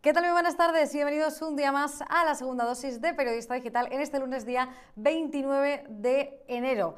¿Qué tal? Muy buenas tardes y bienvenidos un día más a la segunda dosis de Periodista Digital en este lunes día 29 de enero.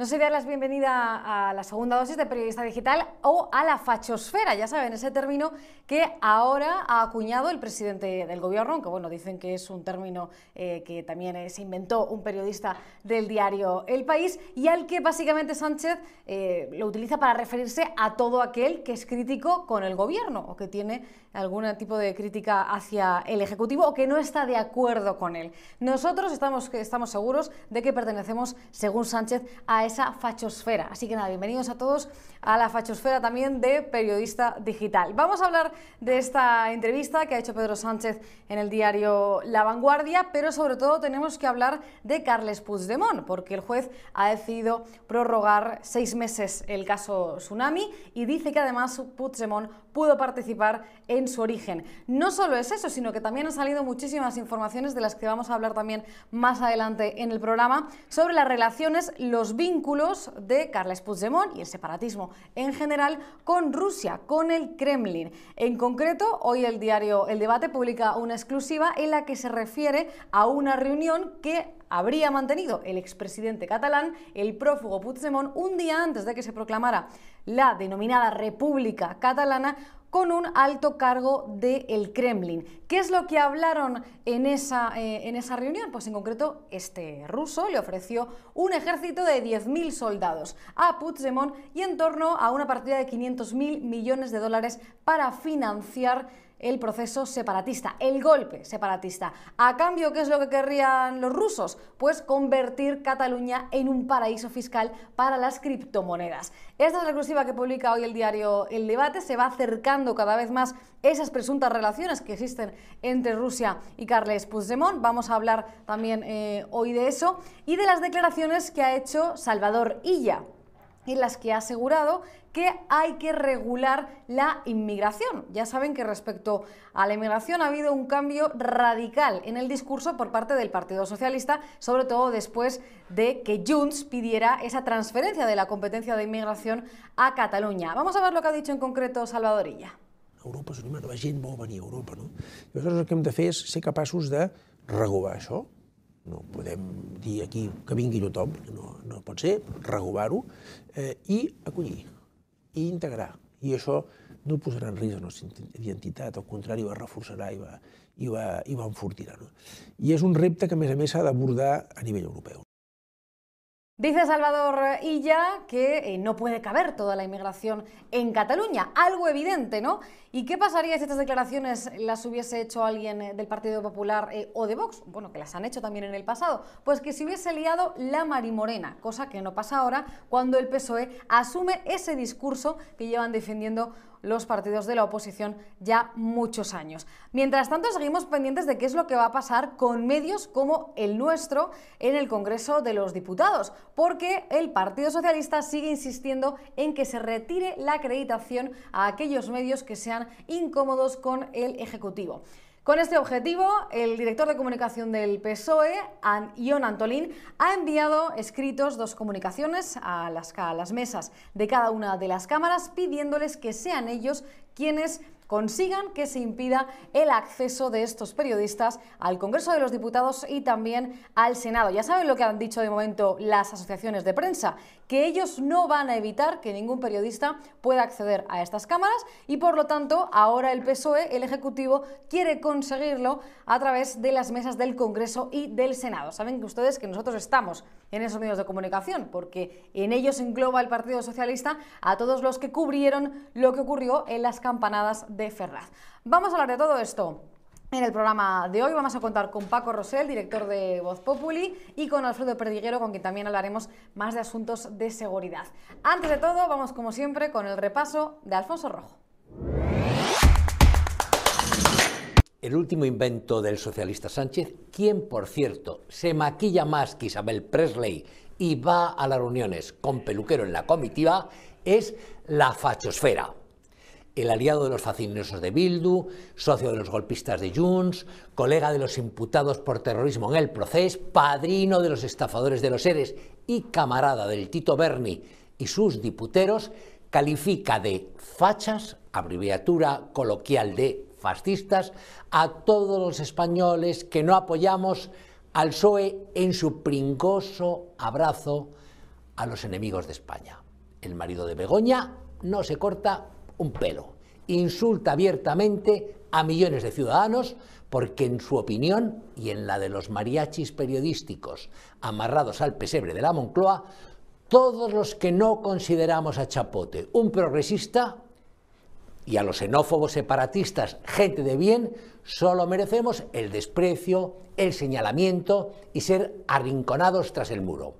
No sé darles bienvenida a la segunda dosis de Periodista Digital o a la fachosfera, ya saben, ese término que ahora ha acuñado el presidente del gobierno, aunque bueno, dicen que es un término eh, que también se inventó un periodista del diario El País y al que básicamente Sánchez eh, lo utiliza para referirse a todo aquel que es crítico con el gobierno o que tiene algún tipo de crítica hacia el Ejecutivo o que no está de acuerdo con él. Nosotros estamos, estamos seguros de que pertenecemos, según Sánchez, a esa fachosfera. Así que nada, bienvenidos a todos a la fachosfera también de periodista digital. Vamos a hablar de esta entrevista que ha hecho Pedro Sánchez en el diario La Vanguardia, pero sobre todo tenemos que hablar de Carles Puigdemont, porque el juez ha decidido prorrogar seis meses el caso Tsunami y dice que además Puigdemont pudo participar en su origen. No solo es eso, sino que también han salido muchísimas informaciones de las que vamos a hablar también más adelante en el programa sobre las relaciones, los vínculos de Carles Puigdemont y el separatismo en general con Rusia, con el Kremlin. En concreto, hoy el diario El Debate publica una exclusiva en la que se refiere a una reunión que habría mantenido el expresidente catalán, el prófugo Puigdemont, un día antes de que se proclamara la denominada República Catalana con un alto cargo del Kremlin. ¿Qué es lo que hablaron en esa, eh, en esa reunión? Pues en concreto, este ruso le ofreció un ejército de 10.000 soldados a Puigdemont y en torno a una partida de 500.000 millones de dólares para financiar el proceso separatista, el golpe separatista. A cambio, ¿qué es lo que querrían los rusos? Pues convertir Cataluña en un paraíso fiscal para las criptomonedas. Esta es la exclusiva que publica hoy el diario El Debate. Se va acercando cada vez más esas presuntas relaciones que existen entre Rusia y Carles Puigdemont. Vamos a hablar también eh, hoy de eso y de las declaraciones que ha hecho Salvador Illa en las que ha asegurado que hay que regular la inmigración. Ya saben que respecto a la inmigración ha habido un cambio radical en el discurso por parte del Partido Socialista, sobre todo después de que Junts pidiera esa transferencia de la competencia de inmigración a Cataluña. Vamos a ver lo que ha dicho en concreto Salvadorilla. Europa és una la gent vol venir a Europa, no? I aleshores el que hem de fer és ser capaços de regular això. No podem dir aquí que vingui tothom, no, no pot ser, regular-ho, eh, i acollir i integrar. I això no posarà en risc la nostra identitat, al contrari, va reforçarà i va, i va, i va enfortirà. No? I és un repte que, a més a més, s'ha d'abordar a nivell europeu. Dice Salvador Illa que eh, no puede caber toda la inmigración en Cataluña, algo evidente, ¿no? ¿Y qué pasaría si estas declaraciones las hubiese hecho alguien eh, del Partido Popular eh, o de Vox? Bueno, que las han hecho también en el pasado. Pues que se hubiese liado la marimorena, cosa que no pasa ahora cuando el PSOE asume ese discurso que llevan defendiendo los partidos de la oposición ya muchos años. Mientras tanto, seguimos pendientes de qué es lo que va a pasar con medios como el nuestro en el Congreso de los Diputados, porque el Partido Socialista sigue insistiendo en que se retire la acreditación a aquellos medios que sean incómodos con el Ejecutivo. Con este objetivo, el director de comunicación del PSOE, Ion Antolín, ha enviado escritos dos comunicaciones a las, a las mesas de cada una de las cámaras pidiéndoles que sean ellos quienes consigan que se impida el acceso de estos periodistas al Congreso de los Diputados y también al Senado. Ya saben lo que han dicho de momento las asociaciones de prensa, que ellos no van a evitar que ningún periodista pueda acceder a estas cámaras y por lo tanto ahora el PSOE, el Ejecutivo, quiere conseguirlo a través de las mesas del Congreso y del Senado. Saben que ustedes que nosotros estamos en esos medios de comunicación porque en ellos engloba el Partido Socialista a todos los que cubrieron lo que ocurrió en las campanadas de Ferraz. Vamos a hablar de todo esto en el programa de hoy vamos a contar con Paco Rosell, director de Voz Populi, y con Alfredo Perdiguero, con quien también hablaremos más de asuntos de seguridad. Antes de todo, vamos como siempre con el repaso de Alfonso Rojo. El último invento del socialista Sánchez, quien por cierto se maquilla más que Isabel Presley y va a las reuniones con peluquero en la comitiva, es la fachosfera el aliado de los facinerosos de Bildu, socio de los golpistas de Junts, colega de los imputados por terrorismo en el proceso, padrino de los estafadores de los seres y camarada del Tito Berni y sus diputeros, califica de fachas, abreviatura coloquial de fascistas, a todos los españoles que no apoyamos al PSOE en su pringoso abrazo a los enemigos de España. El marido de Begoña no se corta un pelo. Insulta abiertamente a millones de ciudadanos porque en su opinión y en la de los mariachis periodísticos amarrados al pesebre de la Moncloa, todos los que no consideramos a Chapote un progresista y a los xenófobos separatistas gente de bien, solo merecemos el desprecio, el señalamiento y ser arrinconados tras el muro.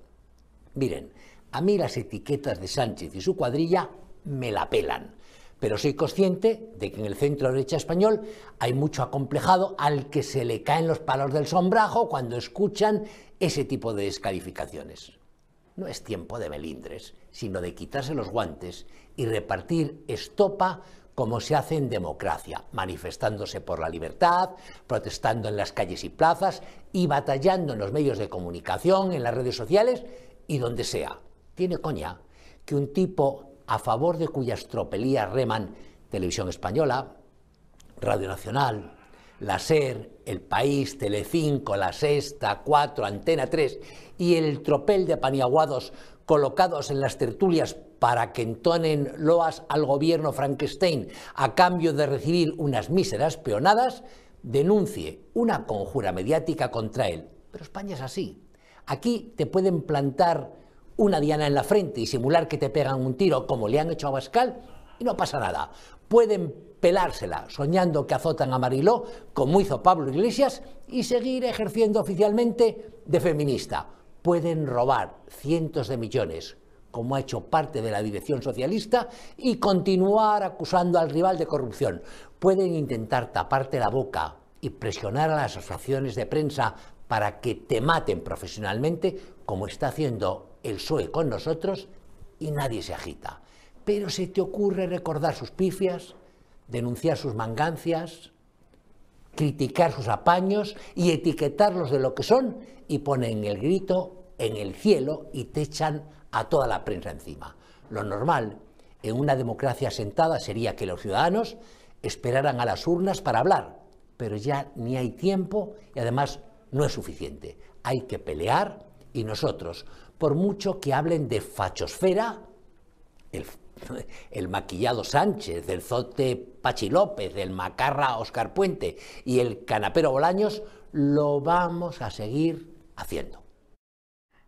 Miren, a mí las etiquetas de Sánchez y su cuadrilla me la pelan, pero soy consciente de que en el centro derecha español hay mucho acomplejado al que se le caen los palos del sombrajo cuando escuchan ese tipo de descalificaciones. No es tiempo de melindres, sino de quitarse los guantes y repartir estopa como se hace en democracia, manifestándose por la libertad, protestando en las calles y plazas y batallando en los medios de comunicación, en las redes sociales y donde sea tiene coña que un tipo a favor de cuyas tropelías reman Televisión Española, Radio Nacional, la SER, El País, Telecinco, La Sexta, Cuatro, Antena 3 y el tropel de paniaguados colocados en las tertulias para que entonen loas al gobierno Frankenstein a cambio de recibir unas míseras peonadas, denuncie una conjura mediática contra él. Pero España es así. Aquí te pueden plantar una diana en la frente y simular que te pegan un tiro como le han hecho a Bascal y no pasa nada. Pueden pelársela soñando que azotan a Mariló, como hizo Pablo Iglesias, y seguir ejerciendo oficialmente de feminista. Pueden robar cientos de millones, como ha hecho parte de la dirección socialista, y continuar acusando al rival de corrupción. Pueden intentar taparte la boca y presionar a las asociaciones de prensa para que te maten profesionalmente, como está haciendo el PSOE con nosotros y nadie se agita. Pero se te ocurre recordar sus pifias, denunciar sus mangancias, criticar sus apaños y etiquetarlos de lo que son y ponen el grito en el cielo y te echan a toda la prensa encima. Lo normal en una democracia sentada sería que los ciudadanos esperaran a las urnas para hablar, pero ya ni hay tiempo y además no es suficiente. Hay que pelear y nosotros, por mucho que hablen de fachosfera, el, maquillado Sánchez, del zote Pachi López, del macarra Oscar Puente y el canapero Bolaños, lo vamos a seguir haciendo.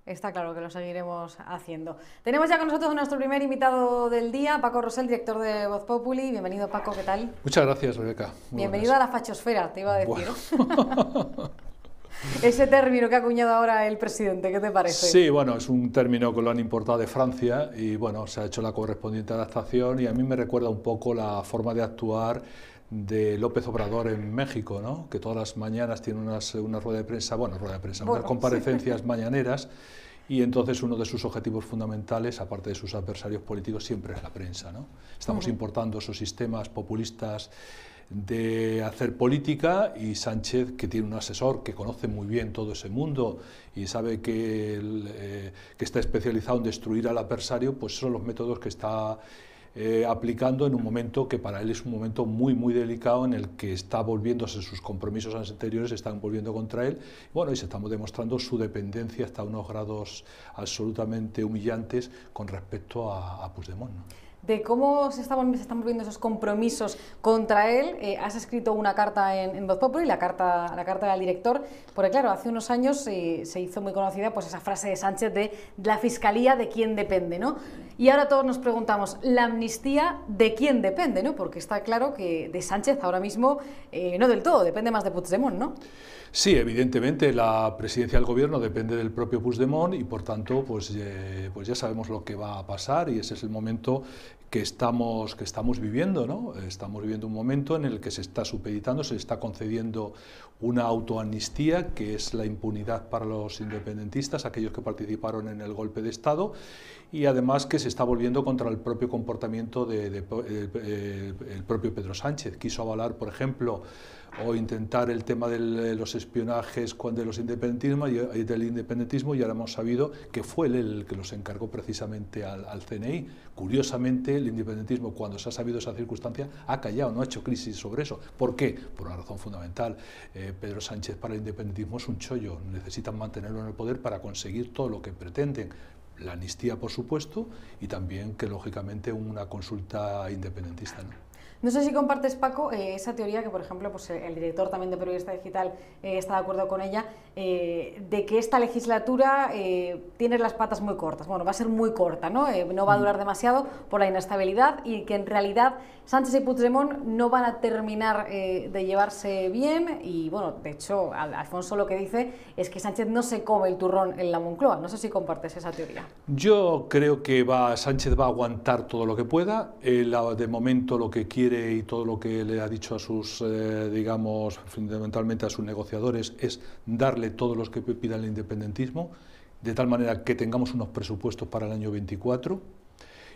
Está claro que lo seguiremos haciendo. Tenemos ya con nosotros nuestro primer invitado del día, Paco Rosell, director de Voz Populi. Bienvenido, Paco, ¿qué tal? Muchas gracias, Rebeca. Bienvenido a la fachosfera, te iba a decir. Ese término que ha acuñado ahora el presidente, ¿qué te parece? Sí, bueno, es un término que lo han importado de Francia y bueno, se ha hecho la correspondiente adaptación y a mí me recuerda un poco la forma de actuar de López Obrador en México, ¿no? que todas las mañanas tiene unas, una rueda de prensa, bueno, rueda de prensa, unas comparecencias mañaneras y entonces uno de sus objetivos fundamentales, aparte de sus adversarios políticos, siempre es la prensa. ¿no? Estamos importando esos sistemas populistas de hacer política y Sánchez, que tiene un asesor que conoce muy bien todo ese mundo y sabe que, eh, que está especializado en destruir al adversario, pues son los métodos que está eh, aplicando en un momento que para él es un momento muy, muy delicado en el que está volviéndose sus compromisos anteriores, están volviendo contra él. Bueno, y se estamos demostrando su dependencia hasta unos grados absolutamente humillantes con respecto a, a Puigdemont de cómo se están, volviendo esos compromisos contra él. Eh, has escrito una carta en, en Voz Populi, la carta, la carta del director, porque claro, hace unos años eh, se hizo muy conocida pues, esa frase de Sánchez de la fiscalía de quién depende, ¿no? Y ahora todos nos preguntamos, ¿la amnistía de quién depende, no? Porque está claro que de Sánchez ahora mismo eh, no del todo, depende más de Puigdemont, ¿no? Sí, evidentemente la presidencia del gobierno depende del propio Puigdemont y por tanto pues, pues ya sabemos lo que va a pasar y ese es el momento que estamos, que estamos viviendo. ¿no? Estamos viviendo un momento en el que se está supeditando, se está concediendo una autoamnistía, que es la impunidad para los independentistas, aquellos que participaron en el golpe de Estado, y además que se está volviendo contra el propio comportamiento del de, eh, el propio Pedro Sánchez. Quiso avalar, por ejemplo, o intentar el tema de los espionajes de los independentismo y del independentismo y ahora hemos sabido que fue él el que los encargó precisamente al, CNI. Curiosamente, el independentismo, cuando se ha sabido esa circunstancia, ha callado, no ha hecho crisis sobre eso. ¿Por qué? Por una razón fundamental. Eh, Pedro Sánchez para el independentismo es un chollo, necesitan mantenerlo en el poder para conseguir todo lo que pretenden la amnistía, por supuesto, y también que, lógicamente, una consulta independentista. ¿no? No sé si compartes, Paco, eh, esa teoría que, por ejemplo, pues, el director también de Periodista Digital eh, está de acuerdo con ella, eh, de que esta legislatura tiene las patas muy cortas. Bueno, va a ser muy corta, ¿no? no va a mm. durar demasiado por la inestabilidad y que en realidad Sánchez y Puigdemont no van a terminar de llevarse bien y, bueno, de hecho, Alfonso lo que dice es que Sánchez no se come el turrón en la Moncloa. No sé si compartes esa teoría. Yo creo que va, Sánchez va a aguantar todo lo que pueda. de momento lo que quiere y todo lo que le ha dicho a sus, eh, digamos, fundamentalmente a sus negociadores es darle todos los que pidan el independentismo, de tal manera que tengamos unos presupuestos para el año 24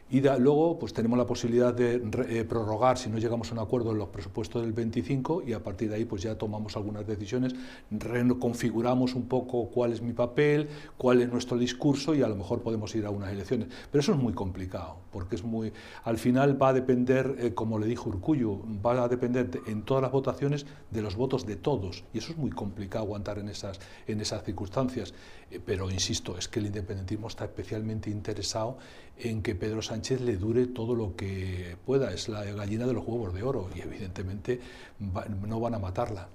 y luego pues tenemos la posibilidad de eh, prorrogar si no llegamos a un acuerdo en los presupuestos del 25 y a partir de ahí pues ya tomamos algunas decisiones, reconfiguramos un poco cuál es mi papel, cuál es nuestro discurso y a lo mejor podemos ir a unas elecciones. Pero eso es muy complicado, porque es muy al final va a depender, eh, como le dijo Urcullo, va a depender en todas las votaciones de los votos de todos y eso es muy complicado aguantar en esas, en esas circunstancias. Eh, pero insisto, es que el independentismo está especialmente interesado en que Pedro Sánchez le dure todo lo que pueda. Es la gallina de los huevos de oro y evidentemente no van a matarla.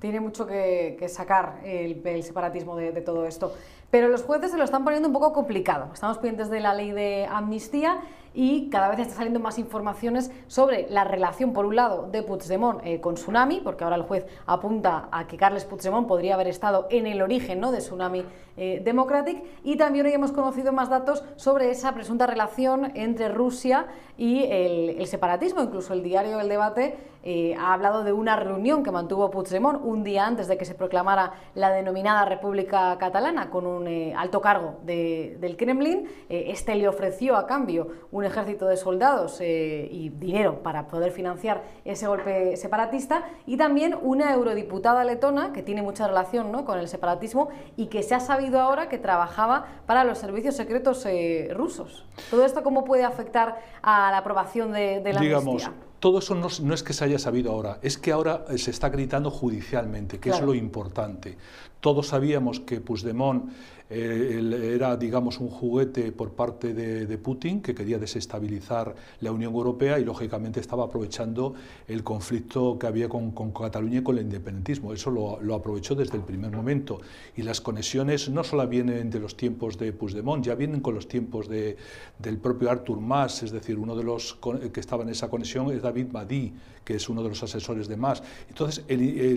Tiene mucho que, sacar el, separatismo de, de, todo esto. Pero los jueces se lo están poniendo un poco complicado. Estamos pendientes de la ley de amnistía y cada vez está saliendo más informaciones sobre la relación, por un lado, de Puigdemont eh, con Tsunami, porque ahora el juez apunta a que Carles Puigdemont podría haber estado en el origen ¿no? de Tsunami eh, Democratic, y también hoy hemos conocido más datos sobre esa presunta relación entre Rusia y el, separatismo. Incluso el diario El Debate eh, ha hablado de una reunión que mantuvo Puigdemont un día antes de que se proclamara la denominada República Catalana con un alto cargo del Kremlin. este le ofreció a cambio un ejército de soldados eh, y dinero para poder financiar ese golpe separatista y también una eurodiputada letona que tiene mucha relación ¿no? con el separatismo y que se ha sabido ahora que trabajaba para los servicios secretos eh, rusos. ¿Todo esto cómo puede afectar a la aprobación de, la Digamos, todo eso no, no, es que se haya sabido ahora, es que ahora se está gritando judicialmente, que es lo importante. Todos sabíamos que Puigdemont eh, era, digamos, un juguete por parte de, Putin que quería desestabilizar la Unión Europea y, lógicamente, estaba aprovechando el conflicto que había con, Cataluña y con el independentismo. Eso lo, aprovechó desde el primer momento. Y las conexiones no solo vienen de los tiempos de Puigdemont, ya vienen con los tiempos de, del propio Artur Mas, es decir, uno de los que estaba en esa conexión es David Madi, que es uno de los asesores de Mas. Entonces,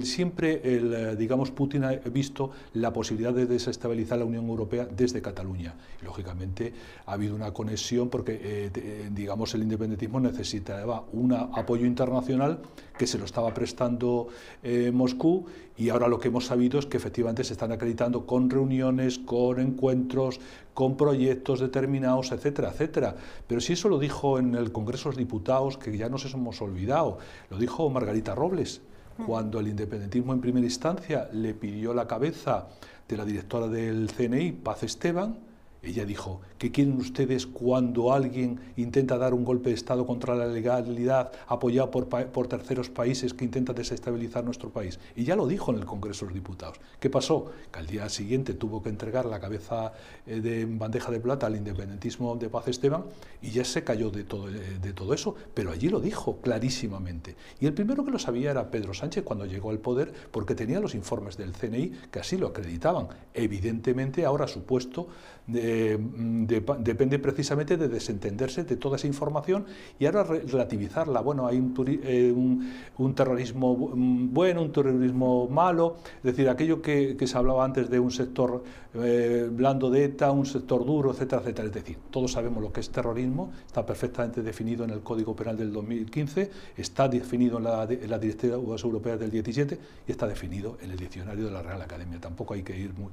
siempre, el, eh, digamos, Putin ha visto la posibilidad de desestabilizar la Unión Europea desde Cataluña. Y, lógicamente ha habido una conexión porque, eh, eh, digamos, el independentismo necesitaba un apoyo internacional que se lo estaba prestando eh, Moscú y ahora lo que hemos sabido es que efectivamente se están acreditando con reuniones, con encuentros, con proyectos determinados, etcétera, etcétera. Pero si eso lo dijo en el Congreso de los Diputados, que ya nos hemos olvidado, lo dijo Margarita Robles. Cuando el independentismo en primera instancia le pidió la cabeza de la directora del CNI, Paz Esteban, ella dijo, ¿qué quieren ustedes cuando alguien intenta dar un golpe de Estado contra la legalidad apoyado por, por, terceros países que intentan desestabilizar nuestro país? Y ya lo dijo en el Congreso de los Diputados. ¿Qué pasó? Que al día siguiente tuvo que entregar la cabeza eh, de bandeja de plata al independentismo de Paz Esteban y ya se cayó de todo, eh, de todo eso, pero allí lo dijo clarísimamente. Y el primero que lo sabía era Pedro Sánchez cuando llegó al poder porque tenía los informes del CNI que así lo acreditaban. Evidentemente ahora su puesto... De, eh, depende precisamente de desentenderse de toda esa información y ahora relativizarla. Bueno, hay un, eh, un, terrorismo bueno, un terrorismo malo, es decir, aquello que, se hablaba antes de un sector eh, blando de ETA, un sector duro, etcétera, etcétera. Es decir, todos sabemos lo que es terrorismo, está perfectamente definido en el Código Penal del 2015, está definido en la, en la Directiva Europea del 17 y está definido en el diccionario de la Real Academia. Tampoco hay que ir muy...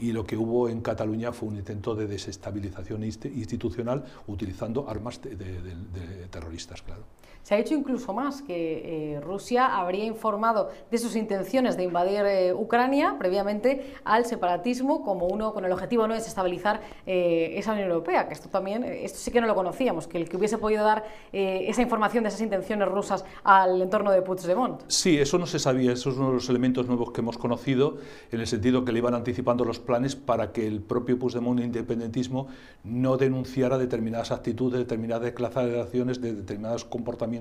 y lo que hubo en Cataluña fue un intento de desestabilización institucional utilizando armas de, terroristas, claro. Se ha dicho incluso más que eh, Rusia habría informado de sus intenciones de invadir eh, Ucrania previamente al separatismo como uno con el objetivo no de desestabilizar eh, esa Unión Europea, que esto también, esto sí que no lo conocíamos, que el que hubiese podido dar esa información de esas intenciones rusas al entorno de Puigdemont. Sí, eso no se sabía, esos son uno de los elementos nuevos que hemos conocido, en el sentido que le iban anticipando los planes para que el propio Puigdemont independentismo no denunciara determinadas actitudes, determinadas declaraciones, de determinados comportamientos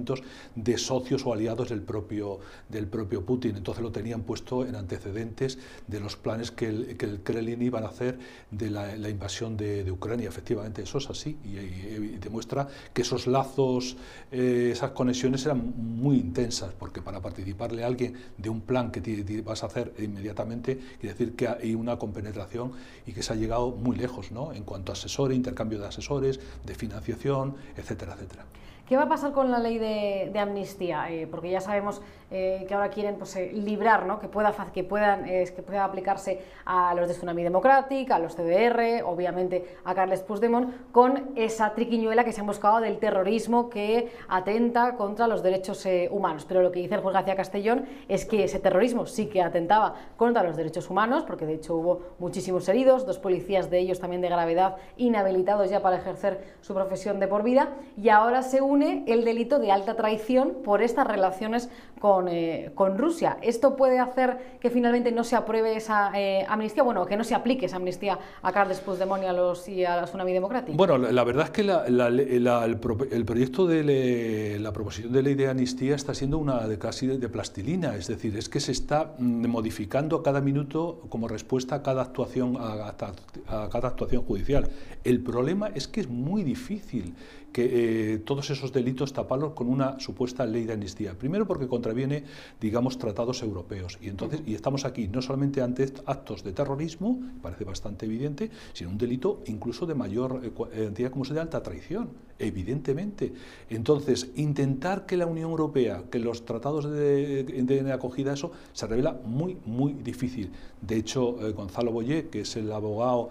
de socios o aliados del propio, del propio Putin. Entonces lo tenían puesto en antecedentes de los planes que el, Kremlin iban a hacer de la, invasión de, Ucrania. Efectivamente, eso es así y, demuestra que esos lazos, eh, esas conexiones eran muy intensas, porque para participarle a alguien de un plan que vas a hacer inmediatamente, quiere decir que hay una compenetración y que se ha llegado muy lejos, ¿no? En cuanto a asesores, intercambio de asesores, de financiación, etcétera, etcétera. ¿Qué va a pasar con la ley de, amnistía? Eh, porque ya sabemos eh, que ahora quieren pues, eh, librar, ¿no? que, pueda, que, puedan, que pueda aplicarse a los de Tsunami Democratic, a los CDR, obviamente a Carles Puigdemont, con esa triquiñuela que se han buscado del terrorismo que atenta contra los derechos humanos. Pero lo que dice el juez García Castellón es que ese terrorismo sí que atentaba contra los derechos humanos, porque de hecho hubo muchísimos heridos, dos policías de ellos también de gravedad, inhabilitados ya para ejercer su profesión de por vida, y ahora se el delito de alta traición por estas relaciones con, eh, con Rusia. ¿Esto puede hacer que finalmente no se apruebe esa eh, amnistía? Bueno, que no se aplique esa amnistía a Carles Puigdemont y a, los, y a la Tsunami Democrática. Bueno, la, verdad es que el, proyecto de la proposición de ley de amnistía está siendo una de casi de, plastilina, es decir, es que se está mm, modificando cada minuto como respuesta a cada actuación, a, a cada actuación judicial. El problema es que es muy difícil que eh, todos esos delitos taparlos con una supuesta ley de amnistía. Primero porque contraviene, digamos, tratados europeos. Y entonces, y estamos aquí no solamente ante actos de terrorismo, parece bastante evidente, sino un delito incluso de mayor entidad como se de alta traición, evidentemente. Entonces, intentar que la Unión Europea, que los tratados de, de acogida, eso se revela muy, muy difícil. De hecho, eh, Gonzalo Boyer, que es el abogado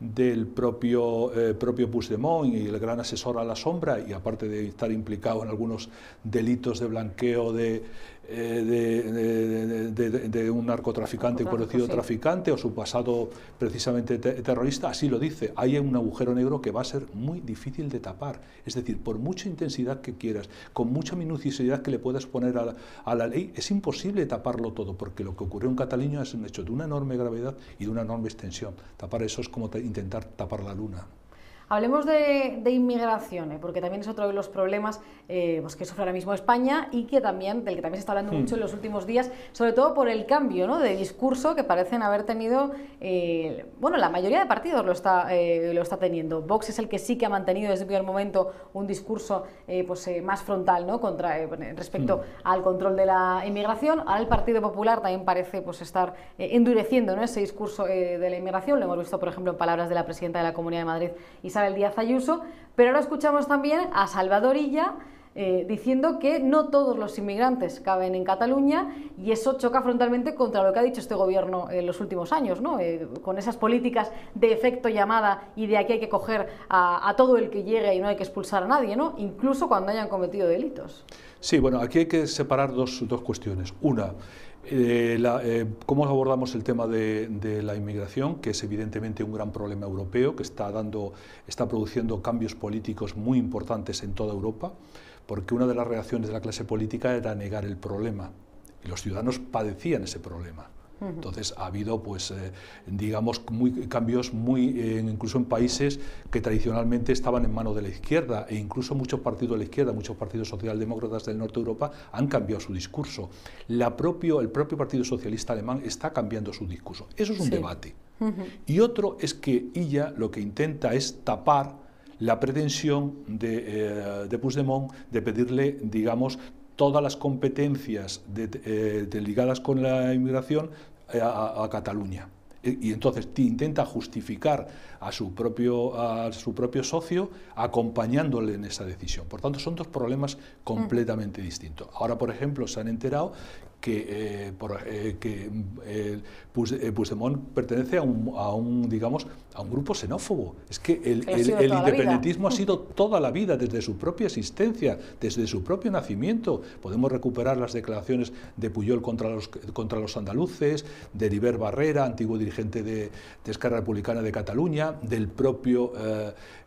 del propio, eh, propio Puigdemont y el gran asesor a la sombra, y aparte de estar implicado en algunos delitos de blanqueo de, eh, de, un narcotraficante conocido traficante o su pasado precisamente terrorista, así lo dice. Hay un agujero negro que va a ser muy difícil de tapar. Es decir, por mucha intensidad que quieras, con mucha minuciosidad que le puedas poner a la, ley, es imposible taparlo todo, porque lo que ocurrió en Cataluña es un hecho de una enorme gravedad y de una enorme extensión. Tapar eso es como intentar tapar la luna. Hablemos de, inmigración, ¿eh? porque también es otro de los problemas eh, pues que sufre ahora mismo España y que también, del que también se está hablando hmm. mucho en los últimos días, sobre todo por el cambio ¿no? de discurso que parecen haber tenido, eh, bueno, la mayoría de partidos lo está, lo está teniendo. Vox es el que sí que ha mantenido desde el primer momento un discurso pues, más frontal ¿no? Contra, respecto hmm. al control de la inmigración. Ahora el Partido Popular también parece pues, estar endureciendo ¿no? ese discurso de la inmigración. Lo hemos visto, por ejemplo, en palabras de la presidenta de la Comunidad de Madrid, Isabel Díaz Ayuso, pero ahora escuchamos también a Salvadorilla eh, diciendo que no todos los inmigrantes caben en Cataluña y eso choca frontalmente contra lo que ha dicho este gobierno en los últimos años, ¿no? Eh, con esas políticas de efecto llamada y de aquí hay que coger a, todo el que llegue y no hay que expulsar a nadie, ¿no? incluso cuando hayan cometido delitos. Sí, bueno, aquí hay que separar dos, dos cuestiones. Una, eh, eh, ¿Cómo abordamos el tema de, la inmigración, que es evidentemente un gran problema europeo, que está, dando, está produciendo cambios políticos muy importantes en toda Europa? Porque una de las reacciones de la clase política era negar el problema, y los ciudadanos padecían ese problema. Entonces ha habido, pues, eh, digamos, muy, cambios muy, eh, incluso en países que tradicionalmente estaban en manos de la izquierda e incluso muchos partidos de la izquierda, muchos partidos socialdemócratas del norte de Europa han cambiado su discurso. La propio, el propio Partido Socialista Alemán está cambiando su discurso. Eso es un debate. Y otro es que ella lo que intenta es tapar la pretensión de, eh, de Puigdemont de pedirle, digamos, todas las competencias eh, ligadas con la inmigración eh, a Cataluña. Y entonces intenta justificar a su, propio, a su propio socio acompañándole en esa decisión. Por tanto, son dos problemas completamente distintos. Ahora, por ejemplo, se han enterado que, eh, por, eh, que eh, Puigdemont pertenece a un, a un, digamos, a un grupo xenófobo. Es que el, el, independentismo ha sido toda la vida, desde su propia existencia, desde su propio nacimiento. Podemos recuperar las declaraciones de Puyol contra los, contra los andaluces, de River Barrera, antiguo dirigente de, de Esquerra Republicana de Cataluña, del propio,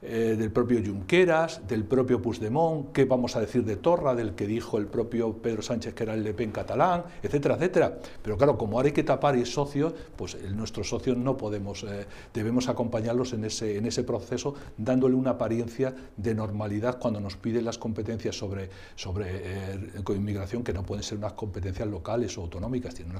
del propio Junqueras, del propio Puigdemont, qué vamos a decir de Torra, del que dijo el propio Pedro Sánchez que era el Le Pen catalán, etcétera, etcétera. Pero claro, como ahora hay que tapar y es socio, pues nuestros socios no podemos, eh, debemos acompañarlos en ese, en ese proceso, dándole una apariencia de normalidad cuando nos piden las competencias sobre, sobre eh, inmigración, que no pueden ser unas competencias locales o autonómicas, tienen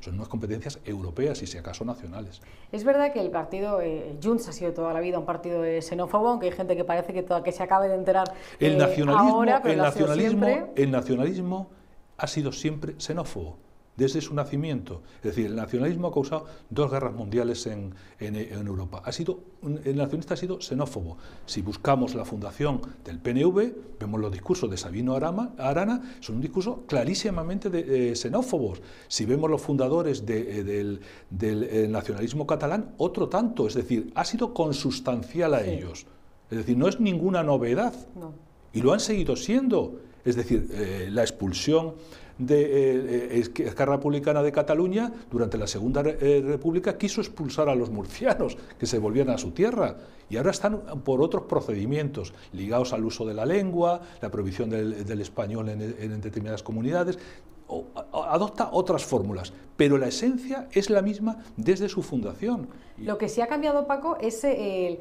son unas competencias europeas y si acaso nacionales. Es verdad que el partido eh, Junts ha sido toda la vida un partido xenófobo, aunque hay gente que parece que, toda, que se acabe de enterar el nacionalismo, ahora, el nacionalismo, el nacionalismo ha sido siempre xenófobo, desde su nacimiento. Es decir, el nacionalismo ha causado dos guerras mundiales en, Europa. Ha sido, el nacionalista ha sido xenófobo. Si buscamos la fundación del PNV, vemos los discursos de Sabino Arana, son un discurso clarísimamente de, xenófobos. Si vemos los fundadores eh, del, eh, nacionalismo catalán, otro tanto. Es decir, ha sido consustancial a ellos. Es decir, no es ninguna novedad. Y lo han seguido siendo. Es decir, eh, la expulsión de eh, eh, Esquerra Republicana de Cataluña durante la Segunda República quiso expulsar a los murcianos que se volvían a su tierra y ahora están por otros procedimientos ligados al uso de la lengua, la prohibición del, español en determinadas comunidades adopta otras fórmulas, pero la esencia es la misma desde su fundación. Lo que sí ha cambiado, Paco, es el,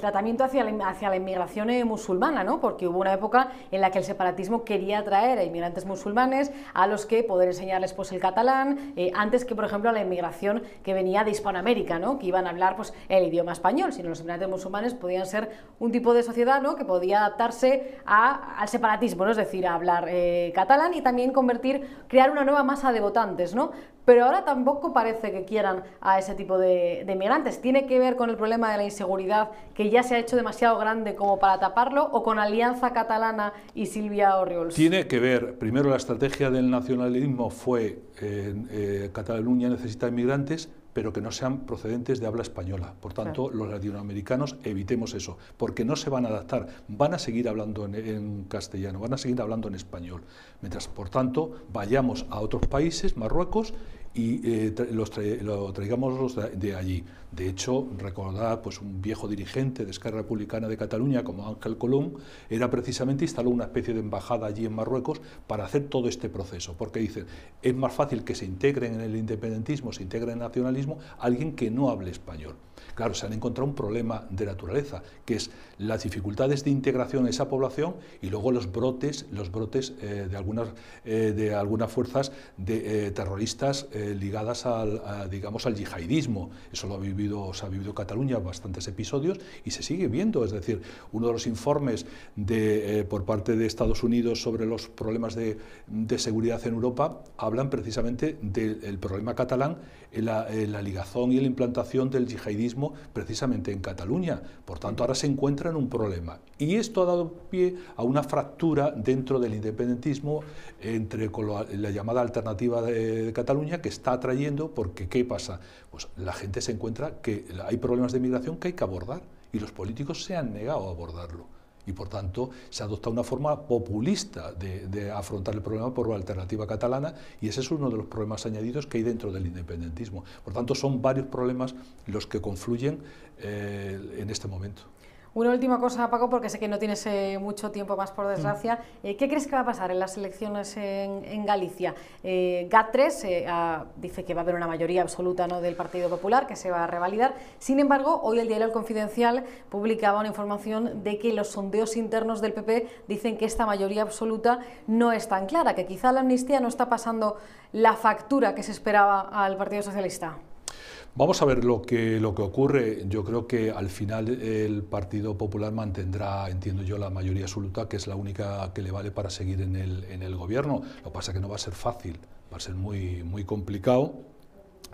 tratamiento hacia la, hacia inmigración eh, musulmana, ¿no? porque hubo una época en la que el separatismo quería atraer a inmigrantes musulmanes a los que poder enseñarles pues, el catalán, eh, antes que, por ejemplo, a la inmigración que venía de Hispanoamérica, ¿no? que iban a hablar pues, el idioma español, sino los inmigrantes musulmanes podían ser un tipo de sociedad ¿no? que podía adaptarse a, al separatismo, ¿no? es decir, a hablar eh, catalán y también convertir, crear una nueva masa de votantes. ¿no? Pero ahora tampoco parece que quieran a ese tipo de, migrantes. ¿Tiene que ver con el problema de la inseguridad que ya se ha hecho demasiado grande como para taparlo o con Alianza Catalana y Silvia Oriols? Tiene que ver, primero la estrategia del nacionalismo fue eh, eh, Cataluña necesita inmigrantes, pero que no sean procedentes de habla española. Por tanto, los latinoamericanos evitemos eso, porque no se van a adaptar, van a seguir hablando en, castellano, van a seguir hablando en español. Mientras, por tanto, vayamos a otros países, Marruecos, y eh, los lo traigamos de, allí. De hecho, recordad, pues un viejo dirigente de Esquerra Republicana de Cataluña, como Ángel Colón, era precisamente instaló una especie de embajada allí en Marruecos para hacer todo este proceso, porque dicen, es más fácil que se integren en el independentismo, se integren en el nacionalismo, alguien que no hable español. Claro, se han encontrado un problema de naturaleza, que es las dificultades de integración en esa población y luego los brotes, los brotes eh, de, algunas, eh, de algunas fuerzas de, eh, ligadas al, digamos, al yihadismo. Eso lo ha vivido, se ha vivido Cataluña bastantes episodios y se sigue viendo. Es decir, uno de los informes de, por parte de Estados Unidos sobre los problemas de, de seguridad en Europa hablan precisamente del problema catalán en la, en la ligazón y la implantación del yihadismo precisamente en Cataluña. Por tanto, ahora se encuentra en un problema. Y esto ha dado pie a una fractura dentro del independentismo entre la, llamada alternativa de, Cataluña que está atrayendo, porque ¿qué pasa? Pues la gente se encuentra que hay problemas de migración que hay que abordar y los políticos se han negado a abordarlo y por tanto se adopta una forma populista de, afrontar el problema por la alternativa catalana y ese es uno de los problemas añadidos que hay dentro del independentismo. Por tanto, son varios problemas los que confluyen eh, en este momento. Una última cosa, Paco, porque sé que no tienes eh, mucho tiempo más, por desgracia. Eh, ¿Qué crees que va a pasar en las elecciones en, Galicia? Eh, GAT3 eh, dice que va a haber una mayoría absoluta ¿no, del Partido Popular, que se va a revalidar. Sin embargo, hoy el diario El Confidencial publicaba una información de que los sondeos internos del PP dicen que esta mayoría absoluta no es tan clara, que quizá la amnistía no está pasando la factura que se esperaba al Partido Socialista. Vamos a ver lo que, lo que ocurre. Yo creo que al final el Partido Popular mantendrá, entiendo yo, la mayoría absoluta, que es la única que le vale para seguir en el, en el gobierno. Lo que pasa es que no va a ser fácil, va a ser muy, muy complicado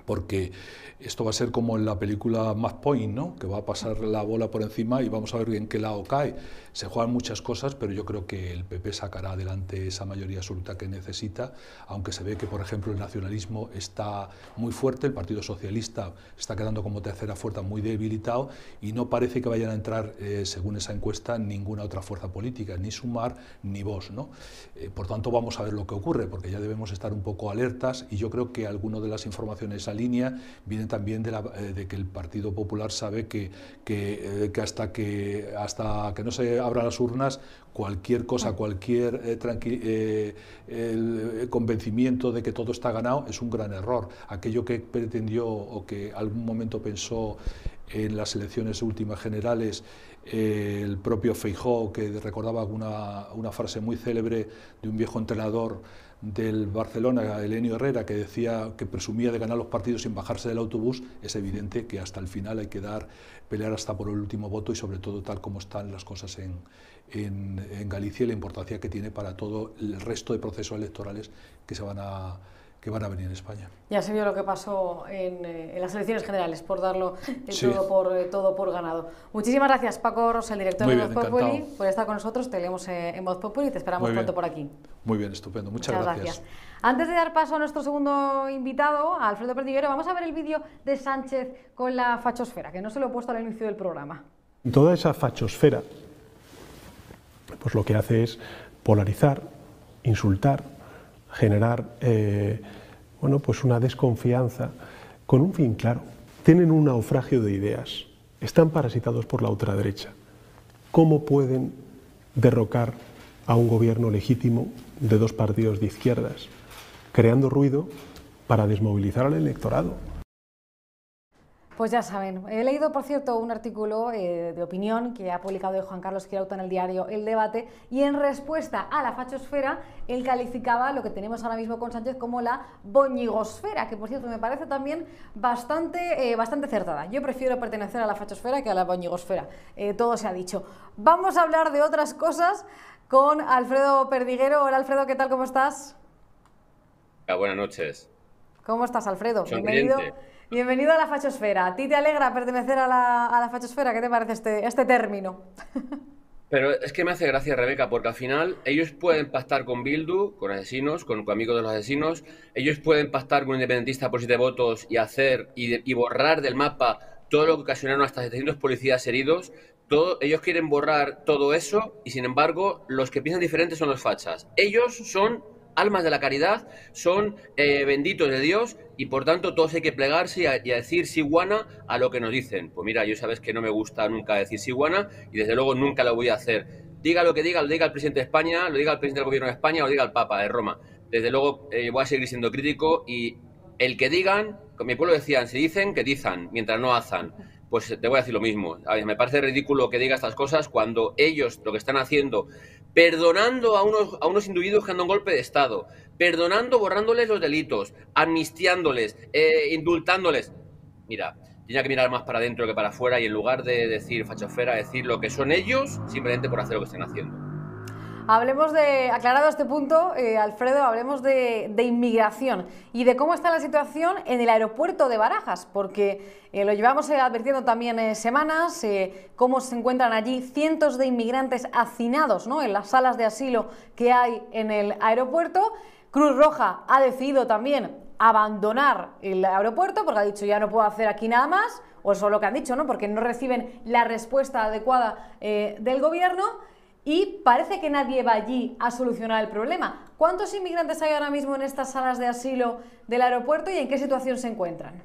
porque esto va a ser como en la película Mad Point, ¿no? que va a pasar la bola por encima y vamos a ver en qué lado cae. Se juegan muchas cosas, pero yo creo que el PP sacará adelante esa mayoría absoluta que necesita, aunque se ve que, por ejemplo, el nacionalismo está muy fuerte, el Partido Socialista está quedando como tercera fuerza muy debilitado y no parece que vayan a entrar, eh, según esa encuesta, ninguna otra fuerza política, ni Sumar ni Vox. ¿no? Eh, por tanto, vamos a ver lo que ocurre, porque ya debemos estar un poco alertas y yo creo que algunas de las informaciones línea viene también de, eh, de, que el Partido Popular sabe que, que, que, hasta que hasta que no se abran las urnas cualquier cosa, cualquier eh, eh, convencimiento de que todo está ganado es un gran error. Aquello que pretendió o que algún momento pensó en las elecciones últimas generales el propio Feijó, que recordaba una, frase muy célebre de un viejo entrenador del Barcelona, Elenio Herrera, que decía que presumía de ganar los partidos sin bajarse del autobús, es evidente que hasta el final hay que dar, pelear hasta por el último voto y sobre todo tal como están las cosas en, en Galicia y la importancia que tiene para todo el resto de procesos electorales que se van a que van a venir en España. Ya se vio lo que pasó en, eh, en las elecciones generales, por darlo sí. todo, por, eh, todo por ganado. Muchísimas gracias, Paco Rosa, el director de Voz Populi, por estar con nosotros. Te leemos eh, en Voz Populi y te esperamos pronto por aquí. Muy bien, estupendo. Muchas, gracias. Antes de dar paso a nuestro segundo invitado, a Alfredo Perdiguero, vamos a ver el vídeo de Sánchez con la fachosfera, que no se lo he puesto al inicio del programa. Toda esa fachosfera, pues lo que hace es polarizar, insultar, generar eh, bueno, pues una desconfianza con un fin claro. Tienen un naufragio de ideas, están parasitados por la ultraderecha. ¿Cómo pueden derrocar a un gobierno legítimo de dos partidos de izquierdas, creando ruido para desmovilizar al electorado? Pues ya saben, he leído, por cierto, un artículo eh, de opinión que ha publicado Juan Carlos Girauta en el diario El Debate y en respuesta a la fachosfera, él calificaba lo que tenemos ahora mismo con Sánchez como la boñigosfera, que por cierto me parece también bastante, eh, bastante acertada. Yo prefiero pertenecer a la fachosfera que a la boñigosfera, eh, todo se ha dicho. Vamos a hablar de otras cosas con Alfredo Perdiguero. Hola Alfredo, ¿qué tal? ¿Cómo estás? Buenas noches. ¿Cómo estás, Alfredo? Sonriente. Bienvenido. Bienvenido a la fachosfera. ¿A ti te alegra pertenecer a la, a la fachosfera? ¿Qué te parece este, este término? Pero es que me hace gracia, Rebeca, porque al final ellos pueden pactar con Bildu, con asesinos, con, amigos de los asesinos, ellos pueden pactar con un independentista por siete votos y hacer y, borrar del mapa todo lo que ocasionaron hasta 700 policías heridos. Ellos quieren borrar todo eso y sin embargo los que piensan diferente son los fachas. Ellos son almas de la caridad, son eh, benditos de Dios y por tanto todos hay que plegarse y a, y a decir siguana a lo que nos dicen. Pues mira, yo sabes que no me gusta nunca decir siguana y desde luego nunca lo voy a hacer. Diga lo que diga, lo diga el presidente de España, lo diga el presidente del gobierno de España lo diga el Papa de Roma. Desde luego eh, voy a seguir siendo crítico y el que digan, con mi pueblo decían, si dicen, que dizan, mientras no hacen. Pues te voy a decir lo mismo. A ver, me parece ridículo que diga estas cosas cuando ellos lo que están haciendo, perdonando a unos, a unos individuos que han dado un golpe de Estado, perdonando, borrándoles los delitos, amnistiándoles, eh, indultándoles. Mira, tenía que mirar más para adentro que para afuera y en lugar de decir fachofera, decir lo que son ellos, simplemente por hacer lo que están haciendo. Hablemos de, aclarado este punto, eh, Alfredo, hablemos de, inmigración y de cómo está la situación en el aeropuerto de Barajas, porque eh, lo llevamos eh, advirtiendo también eh, semanas, cómo se encuentran allí cientos de inmigrantes hacinados ¿no? en las salas de asilo que hay en el aeropuerto. Cruz Roja ha decidido también abandonar el aeropuerto porque ha dicho ya no puedo hacer aquí nada más, o eso es lo que han dicho, ¿no? porque no reciben la respuesta adecuada del gobierno y parece que nadie va allí a solucionar el problema. ¿Cuántos inmigrantes hay ahora mismo en estas salas de asilo del aeropuerto y en qué situación se encuentran?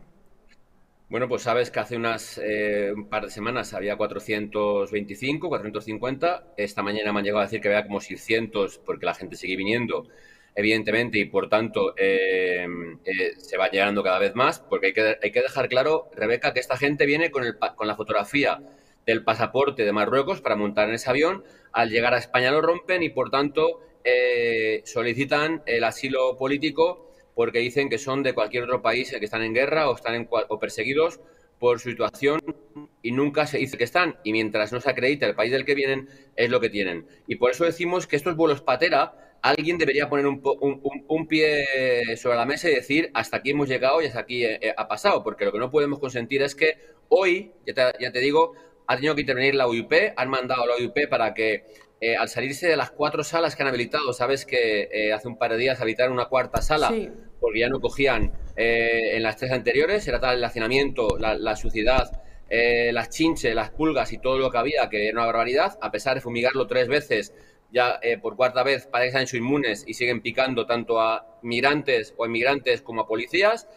Bueno, pues sabes que hace unas eh, un par de semanas había 425, 450. Esta mañana me han llegado a decir que había como 600 porque la gente sigue viniendo, evidentemente, y por tanto eh, eh, se va llegando cada vez más. Porque hay que, hay que dejar claro, Rebeca, que esta gente viene con, el, con la fotografía del pasaporte de Marruecos para montar en ese avión. Al llegar a España lo rompen y por tanto eh, solicitan el asilo político porque dicen que son de cualquier otro país que están en guerra o están o perseguidos por su situación y nunca se dice que están. Y mientras no se acredita el país del que vienen, es lo que tienen. Y por eso decimos que estos vuelos patera, alguien debería poner un, un, pie sobre la mesa y decir hasta aquí hemos llegado y hasta aquí eh, eh, ha pasado. Porque lo que no podemos consentir es que hoy, ya te digo, ha tenido que intervenir la UIP, han mandado a la UIP para que eh, al salirse de las cuatro salas que han habilitado, sabes que hace un par de días habilitaron una cuarta sala porque ya no cogían en las tres anteriores, era tal el hacinamiento, la, la suciedad eh, las chinches, las pulgas y todo lo que había, que era una barbaridad, a pesar de fumigarlo tres veces, ya eh, por cuarta vez parece que han hecho inmunes y siguen picando tanto a migrantes o inmigrantes como a policías.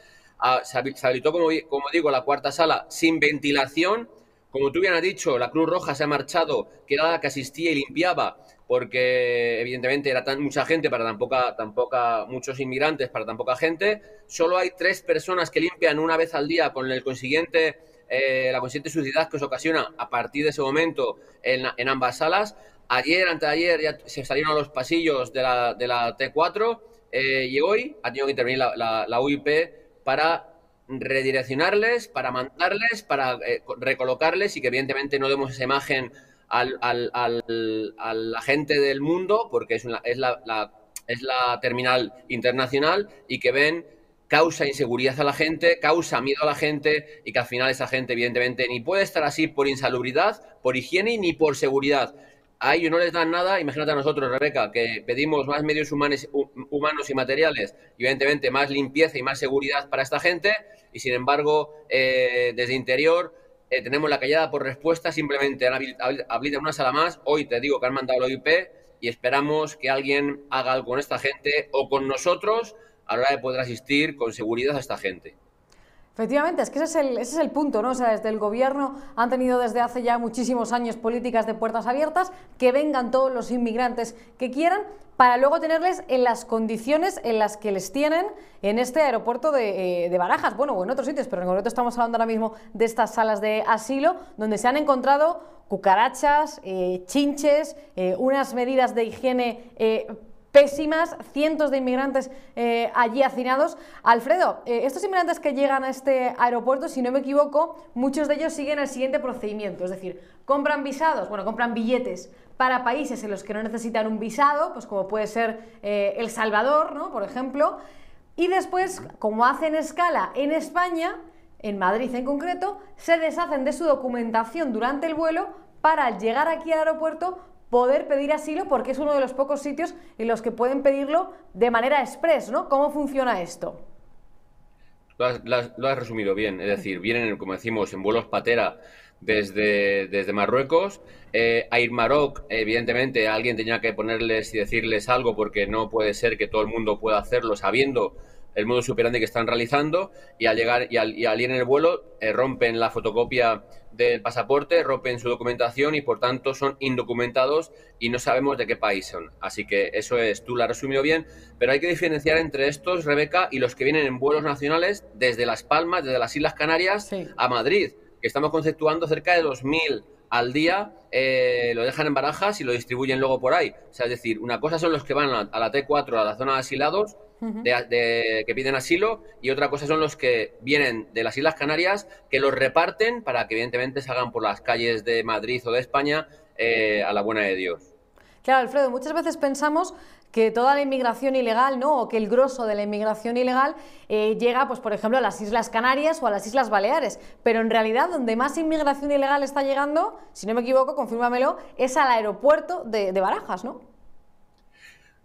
Se, habilitó, como, como, digo, la cuarta sala sin ventilación. Como tú bien has dicho, la Cruz Roja se ha marchado, que era la que asistía y limpiaba, porque evidentemente era tan mucha gente para tan poca, muchos inmigrantes para tan poca gente. Solo hay tres personas que limpian una vez al día con el consiguiente eh, la consciente suciedad que os ocasiona a partir de ese momento en, ambas salas. Ayer, antes de ayer, ya se salieron a los pasillos de la, de la T4 eh, y hoy ha tenido que intervenir la, UIP para redireccionarles, para mandarles, para eh, recolocarles y que evidentemente no demos esa imagen al, al, al, la gente del mundo, porque es, es, la, es la terminal internacional y que ven causa inseguridad a la gente, causa miedo a la gente y que al final esa gente evidentemente ni puede estar así por insalubridad, por higiene ni por seguridad. A ellos no les dan nada, imagínate a nosotros, Rebeca, que pedimos más medios humanos, y materiales y evidentemente más limpieza y más seguridad para esta gente y sin embargo eh, desde interior eh, tenemos la callada por respuesta, simplemente han habilitado una sala más, hoy te digo que han mandado la OIP y esperamos que alguien haga algo con esta gente o con nosotros a la hora de poder asistir con seguridad a esta gente. Efectivamente, es que ese es, el, ese es el punto, ¿no? O sea, desde el gobierno han tenido desde hace ya muchísimos años políticas de puertas abiertas, que vengan todos los inmigrantes que quieran, para luego tenerles en las condiciones en las que les tienen en este aeropuerto de, eh, Barajas, bueno, o en otros sitios, pero en concreto estamos hablando ahora mismo de estas salas de asilo, donde se han encontrado cucarachas, eh, chinches, eh, unas medidas de higiene pésimas, cientos de inmigrantes eh, allí hacinados. Alfredo, eh, estos inmigrantes que llegan a este aeropuerto, si no me equivoco, muchos de ellos siguen el siguiente procedimiento, es decir, compran visados, bueno, compran billetes para países en los que no necesitan un visado, pues como puede ser eh, El Salvador, ¿no? Por ejemplo, y después, como hacen escala en España, en Madrid en concreto, se deshacen de su documentación durante el vuelo para llegar aquí al aeropuerto poder pedir asilo porque es uno de los pocos sitios en los que pueden pedirlo de manera express, ¿no? ¿Cómo funciona esto? Lo has, resumido bien, es decir, vienen, como decimos, en vuelos patera desde, desde Marruecos. Eh, a ir Maroc, evidentemente, alguien tenía que ponerles y decirles algo porque no puede ser que todo el mundo pueda hacerlo sabiendo el modo superante que están realizando y al llegar y al, ir en el vuelo eh, rompen la fotocopia del pasaporte, rompen su documentación y por tanto son indocumentados y no sabemos de qué país son. Así que eso es, tú lo has resumido bien, pero hay que diferenciar entre estos, Rebeca, y los que vienen en vuelos nacionales desde Las Palmas, desde las Islas Canarias a Madrid, que estamos conceptuando cerca de 2.000 al día, eh, lo dejan en barajas y lo distribuyen luego por ahí. O sea, es decir, una cosa son los que van a, la T4, a la zona de asilados, de, que piden asilo y otra cosa son los que vienen de las Islas Canarias que los reparten para que evidentemente salgan por las calles de Madrid o de España eh, a la buena de Dios. Claro, Alfredo, muchas veces pensamos que toda la inmigración ilegal, ¿no? o que el grosso de la inmigración ilegal eh, llega, pues, por ejemplo, a las Islas Canarias o a las Islas Baleares. Pero en realidad, donde más inmigración ilegal está llegando, si no me equivoco, confírmamelo, es al aeropuerto de, de Barajas, ¿no?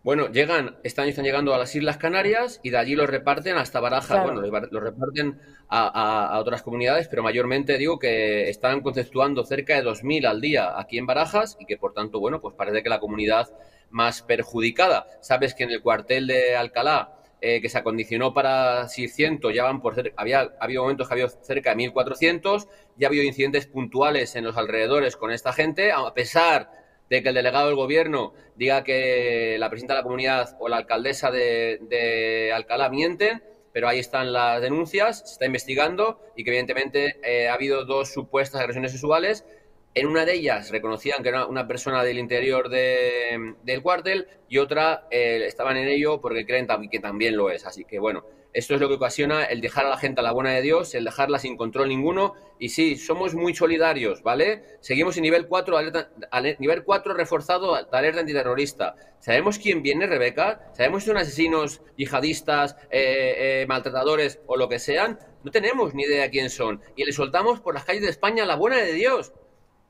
Bueno, llegan, este año están llegando a las Islas Canarias y de allí los reparten hasta Barajas. Bueno, los reparten a, otras comunidades, pero mayormente digo que están conceptuando cerca de 2.000 al día aquí en Barajas y que por tanto, bueno, pues parece que la comunidad más perjudicada. Sabes que en el cuartel de Alcalá, eh, que se acondicionó para 600, ya van por cerca, había, había momentos que había cerca de 1.400, ya ha habido incidentes puntuales en los alrededores con esta gente, a pesar de que el delegado del gobierno diga que la presidenta de la comunidad o la alcaldesa de, Alcalá mienten, pero ahí están las denuncias, se está investigando y que evidentemente eh, ha habido dos supuestas agresiones sexuales En una de ellas reconocían que era una persona del interior del cuartel y otra eh, estaban en ello porque creen que también lo es. Así que bueno, esto es lo que ocasiona el dejar a la gente a la buena de Dios, el dejarla sin control ninguno. Y sí, somos muy solidarios, ¿vale? Seguimos en nivel 4, alerta, nivel 4 reforzado de alerta antiterrorista. ¿Sabemos quién viene, Rebeca? ¿Sabemos si son asesinos, yihadistas, eh, eh, maltratadores o lo que sean? No tenemos ni idea quién son. Y le soltamos por las calles de España a la buena de Dios.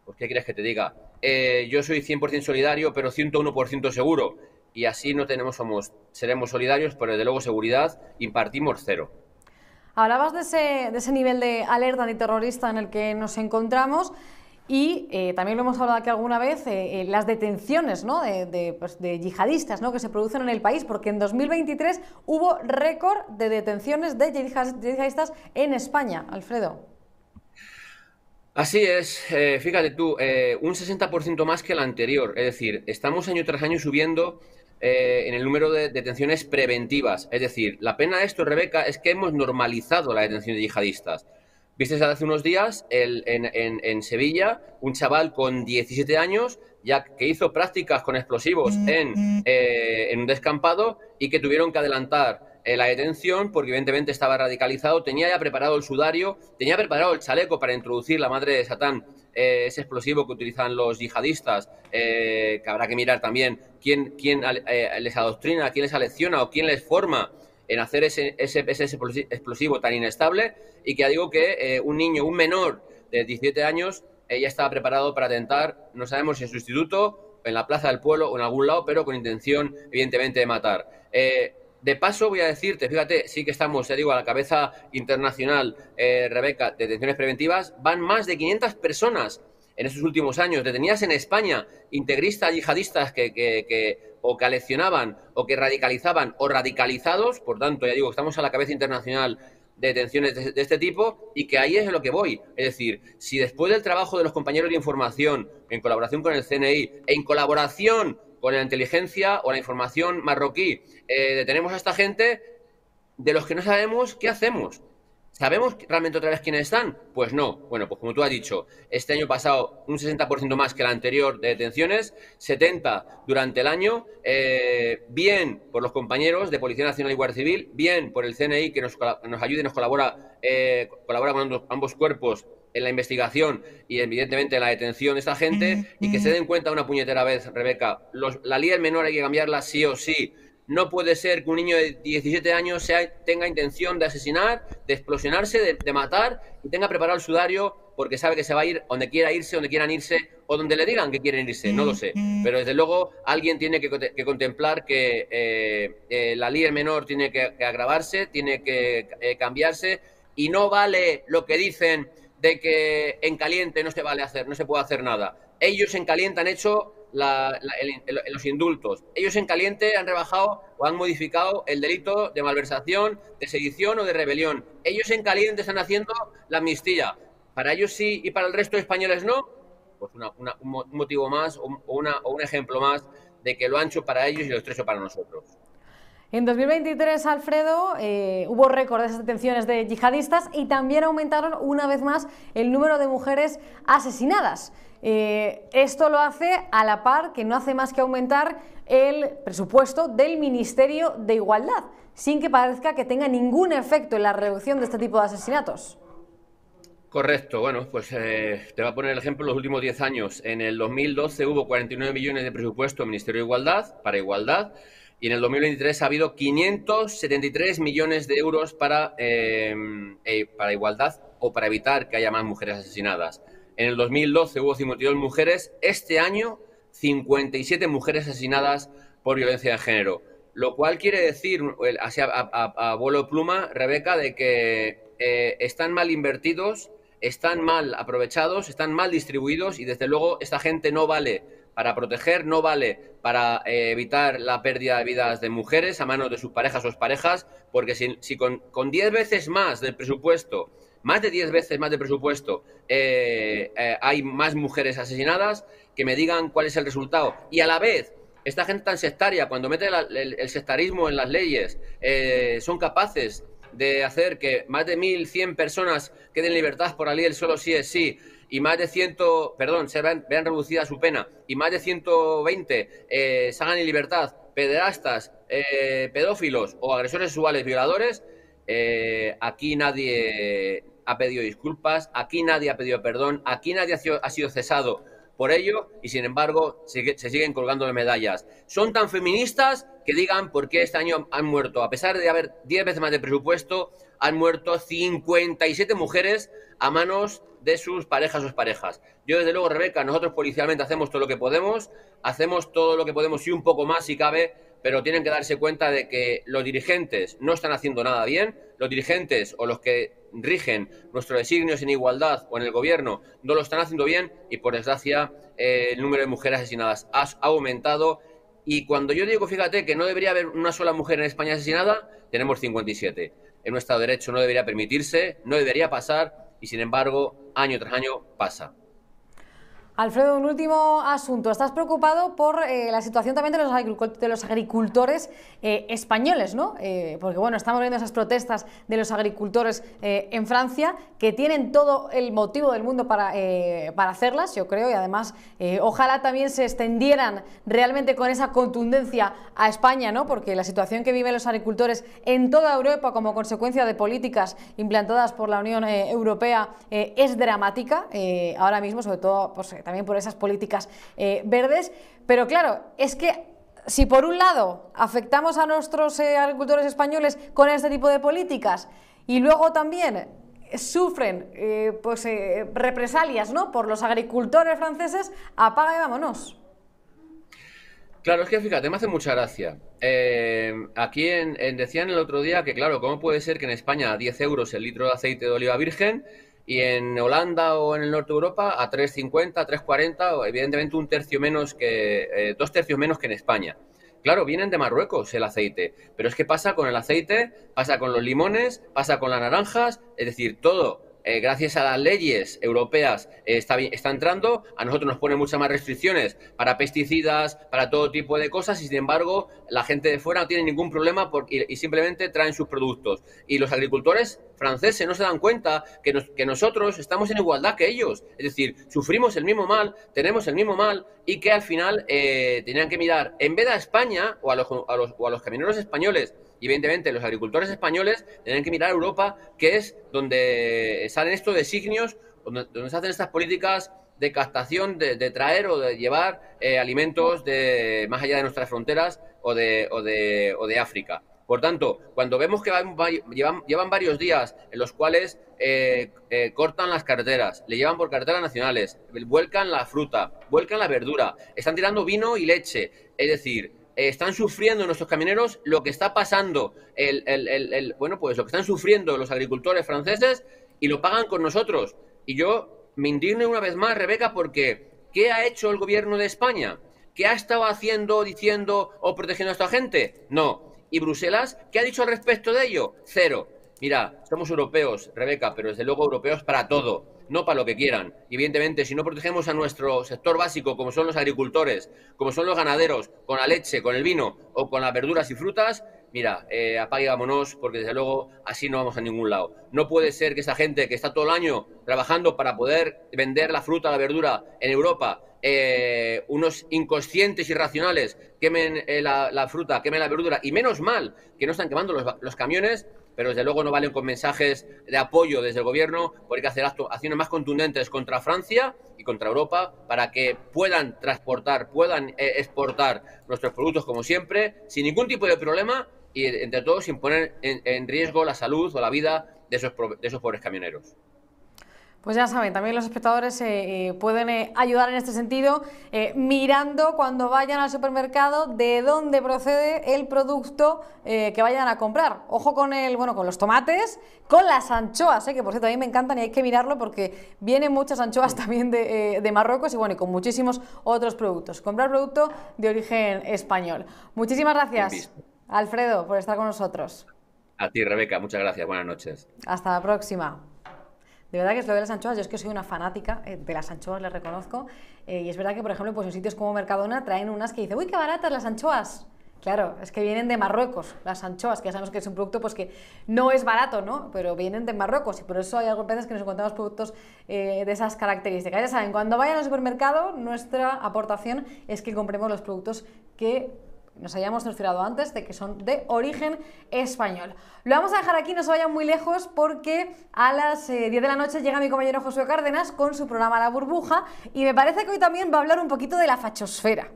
Pues, ¿qué quieres que te diga? Eh, yo soy 100% solidario, pero 101% seguro. Y así no tenemos, somos, seremos solidarios, pero desde luego seguridad impartimos cero. Hablabas de ese, de ese nivel de alerta antiterrorista en el que nos encontramos. Y eh, también lo hemos hablado aquí alguna vez, eh, las detenciones ¿no? de, pues, de, yihadistas ¿no? que se producen en el país, porque en 2023 hubo récord de detenciones de yihadistas en España, Alfredo. Así es, eh, fíjate tú, eh, un 60% más que el anterior, es decir, estamos año tras año subiendo eh, en el número de detenciones preventivas, es decir, la pena de esto, Rebeca, es que hemos normalizado la detención de yihadistas. Viste hace unos días en, Sevilla un chaval con 17 años ya que hizo prácticas con explosivos en, en un descampado y que tuvieron que adelantar eh, la detención porque evidentemente estaba radicalizado, tenía ya preparado el sudario, tenía preparado el chaleco para introducir la madre de Satán, eh, ese explosivo que utilizan los yihadistas, eh, que habrá que mirar también quién, quién les adoctrina, quién les alecciona o quién les forma en hacer ese, ese, explosivo tan inestable y que digo que un niño, un menor de 17 años, ya estaba preparado para atentar, no sabemos si en su instituto, en la plaza del pueblo o en algún lado, pero con intención, evidentemente, de matar. De paso, voy a decirte, fíjate, sí que estamos, ya digo, a la cabeza internacional, eh, Rebeca, de detenciones preventivas, van más de 500 personas en estos últimos años, detenidas en España, integristas yihadistas que, que, o que aleccionaban o que radicalizaban o radicalizados, por tanto, ya digo, estamos a la cabeza internacional de detenciones de, de, este tipo y que ahí es lo que voy. Es decir, si después del trabajo de los compañeros de información, en colaboración con el CNI, en colaboración con la inteligencia o la información marroquí. Eh, detenemos a esta gente de los que no sabemos qué hacemos. ¿Sabemos realmente otra vez quiénes están? Pues no. Bueno, pues como tú has dicho, este año pasado un 60% más que el anterior de detenciones, 70 durante el año, eh, bien por los compañeros de Policía Nacional y Guardia Civil, bien por el CNI que nos, nos ayuda y nos colabora, eh, colabora con ambos cuerpos en la investigación y evidentemente en la detención de esta gente y que se den cuenta una puñetera vez, Rebeca, la ley del menor hay que cambiarla sí o sí. No puede ser que un niño de 17 años sea, tenga intención de asesinar, de explosionarse, de, matar y tenga preparado el sudario porque sabe que se va a ir donde quiera irse, donde quieran irse o donde le digan que quieren irse, no lo sé. Pero desde luego alguien tiene que, contemplar que eh, eh, la ley del menor tiene que, agravarse, tiene que eh, cambiarse y no vale lo que dicen de que en caliente no se vale hacer, no se puede hacer nada. Ellos en caliente han hecho los indultos. Ellos en caliente han rebajado o han modificado el delito de malversación, de sedición o de rebelión. Ellos en caliente están haciendo la amnistía. Para ellos sí y para el resto de españoles no. Pues un motivo más o, una, o un ejemplo más de que lo ancho para ellos y lo estrecho para nosotros. En 2023, Alfredo, eh, hubo récord de detenciones de yihadistas y también aumentaron una vez más el número de mujeres asesinadas. Eh, esto lo hace a la par que no hace más que aumentar el presupuesto del Ministerio de Igualdad, sin que parezca que tenga ningún efecto en la reducción de este tipo de asesinatos. Correcto, bueno, pues eh, te voy a poner el ejemplo, los últimos 10 años. En el 2012 hubo 49 millones de presupuesto del Ministerio de Igualdad para igualdad y en el 2023 ha habido 573 millones de euros para, em, eh, para igualdad o para evitar que haya más mujeres asesinadas. En el 2012 hubo 52 mujeres, este año 57 mujeres asesinadas por violencia de género. Lo cual quiere decir, así a, a, vuelo pluma, Rebeca, de que eh, están mal invertidos, están mal aprovechados, están mal distribuidos y desde luego esta gente no vale para proteger, no vale para eh, evitar la pérdida de vidas de mujeres a manos de sus parejas o parejas, porque si, si con 10 veces más del presupuesto, más de 10 veces más de presupuesto, eh, eh, hay más mujeres asesinadas, que me digan cuál es el resultado. Y a la vez, esta gente tan sectaria, cuando mete el, sectarismo en las leyes, son capaces de hacer que más de 1.100 personas queden en libertad por la ley del solo sí es sí, y más de 100, perdón, se vean, reducida su pena y más de 120 eh, salgan en libertad pederastas, eh, pedófilos o agresores sexuales violadores, eh, aquí nadie ha pedido disculpas, aquí nadie ha pedido perdón, aquí nadie ha sido, cesado por ello y sin embargo se, se siguen colgando medallas. Son tan feministas que digan por qué este año han muerto, a pesar de haber 10 veces más de presupuesto, han muerto 57 mujeres a manos de sus parejas o parejas. Yo, desde luego, Rebeca, nosotros policialmente hacemos todo lo que podemos, hacemos todo lo que podemos y un poco más si cabe, pero tienen que darse cuenta de que los dirigentes no están haciendo nada bien, los dirigentes o los que rigen nuestros designios en igualdad o en el gobierno no lo están haciendo bien y, por desgracia, eh, el número de mujeres asesinadas ha aumentado. Y cuando yo digo, fíjate, que no debería haber una sola mujer en España asesinada, tenemos 57 en de Derecho no debería permitirse, no debería pasar y sin embargo año tras año pasa. Alfredo, un último asunto. Estás preocupado por eh, la situación también de los, agricultores eh, españoles, ¿no? Eh, porque, bueno, estamos viendo esas protestas de los agricultores en Francia, que tienen todo el motivo del mundo para, para hacerlas, yo creo, y además, ojalá también se extendieran realmente con esa contundencia a España, ¿no? Porque la situación que viven los agricultores en toda Europa como consecuencia de políticas implantadas por la Unión Europea es dramática ahora mismo, sobre todo, pues, también por esas políticas eh, verdes. Pero claro, es que si por un lado afectamos a nuestros eh, agricultores españoles con este tipo de políticas y luego también sufren eh, pues, represalias ¿no? por los agricultores franceses, apaga y vámonos. Claro, es que fíjate, me hace mucha gracia. aquí decían el otro día que, claro, ¿cómo puede ser que en España a 10 euros el litro de aceite de oliva virgen y en Holanda o en el norte de Europa a 3,50, 3,40, o evidentemente un tercio menos que, eh, dos tercios menos que en España. Claro, vienen de Marruecos el aceite, pero es que pasa con el aceite, pasa con los limones, pasa con las naranjas, es decir, todo eh, gracias a las leyes europeas, eh, está, entrando. A nosotros nos ponen muchas más restricciones para pesticidas, para todo tipo de cosas, y sin embargo, la gente de fuera no tiene ningún problema porque, y, simplemente traen sus productos. Y los agricultores franceses no se dan cuenta que, nosotros estamos en igualdad que ellos. Es decir, sufrimos el mismo mal, tenemos el mismo mal, y que al final eh, tenían que mirar, en vez de a España o a los, a los, o a los españoles, y evidentemente los agricultores españoles tienen que mirar a Europa, que es donde salen estos designios, donde, se hacen estas políticas de captación, de, traer o de llevar eh, alimentos de más allá de nuestras fronteras o de, o de, o de África. Por tanto, cuando vemos que llevan, llevan, varios días en los cuales eh, eh, cortan las carreteras, le llevan por carreteras nacionales, vuelcan la fruta, vuelcan la verdura, están tirando vino y leche, es decir, eh, están sufriendo nuestros camioneros lo que está pasando, el, bueno, pues lo que están sufriendo los agricultores franceses y lo pagan con nosotros. Y yo me indigno una vez más, Rebeca, porque ¿qué ha hecho el gobierno de España? ¿Qué ha estado haciendo, diciendo o protegiendo a esta gente? No. ¿Y Bruselas? ¿Qué ha dicho al respecto de ello? Cero. Mira, somos europeos, Rebeca, pero desde luego europeos para todo no para lo que quieran. evidentemente, si no protegemos a nuestro sector básico, como son los agricultores, como son los ganaderos, con la leche, con el vino o con las verduras y frutas, mira, eh, vámonos, porque desde luego así no vamos a ningún lado. No puede ser que esa gente que está todo el año trabajando para poder vender la fruta, la verdura en Europa, eh, unos inconscientes irracionales quemen eh, la, fruta, quemen la verdura, y menos mal que no están quemando los camiones, pero desde luego no valen con mensajes de apoyo desde el gobierno, porque hay que hacer acciones más contundentes contra Francia y contra Europa para que puedan transportar, puedan eh, exportar nuestros productos como siempre, sin ningún tipo de problema y entre todos sin poner en, riesgo la salud o la vida de esos, de esos pobres camioneros. Pues ya saben, también los espectadores eh, eh, pueden eh, ayudar en este sentido mirando cuando vayan al supermercado de dónde procede el producto que vayan a comprar. Ojo con el, bueno, con los tomates, con las anchoas, que por cierto a mí me encantan y hay que mirarlo porque vienen muchas anchoas también de, de Marruecos y bueno, y con muchísimos otros productos. Comprar producto de origen español. Muchísimas gracias, Alfredo, por estar con nosotros. A ti, Rebeca, muchas gracias. Buenas noches. Hasta la próxima. De verdad que es lo de las anchoas, yo es que soy una fanática eh, de las anchoas, les reconozco. Eh, y es verdad que, por ejemplo, pues en sitios como Mercadona traen unas que dicen, uy, qué baratas las anchoas. Claro, es que vienen de Marruecos, las anchoas, que ya sabemos que es un producto pues, que no es barato, ¿no? Pero vienen de Marruecos y por eso hay algunas veces que nos encontramos productos eh, de esas características. Ya saben, cuando vayan al supermercado, nuestra aportación es que compremos los productos que nos hayamos cerciorado antes de que son de origen español. Lo vamos a dejar aquí, no se vayan muy lejos porque a las 10 eh, de la noche llega mi compañero Josué Cárdenas con su programa La Burbuja y me parece que hoy también va a hablar un poquito de la fachosfera.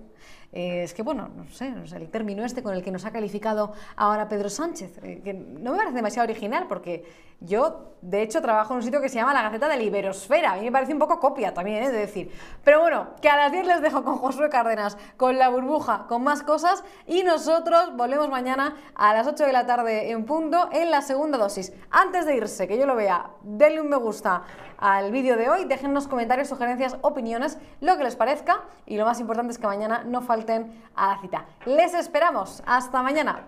Eh, es que, bueno, no sé, el término este con el que nos ha calificado ahora Pedro Sánchez, eh, que no me parece demasiado original porque yo, de hecho, trabajo en un sitio que se llama la Gaceta de la Iberosfera. A mí me parece un poco copia también, es de decir. Pero bueno, que a las 10 les dejo con Josué Cárdenas, con la burbuja, con más cosas y nosotros volvemos mañana a las 8 de la tarde en punto en la segunda dosis. Antes de irse, que yo lo vea, denle un me gusta al vídeo de hoy, déjennos comentarios, sugerencias, opiniones, lo que les parezca y lo más importante es que mañana no falten a la cita. Les esperamos. Hasta mañana.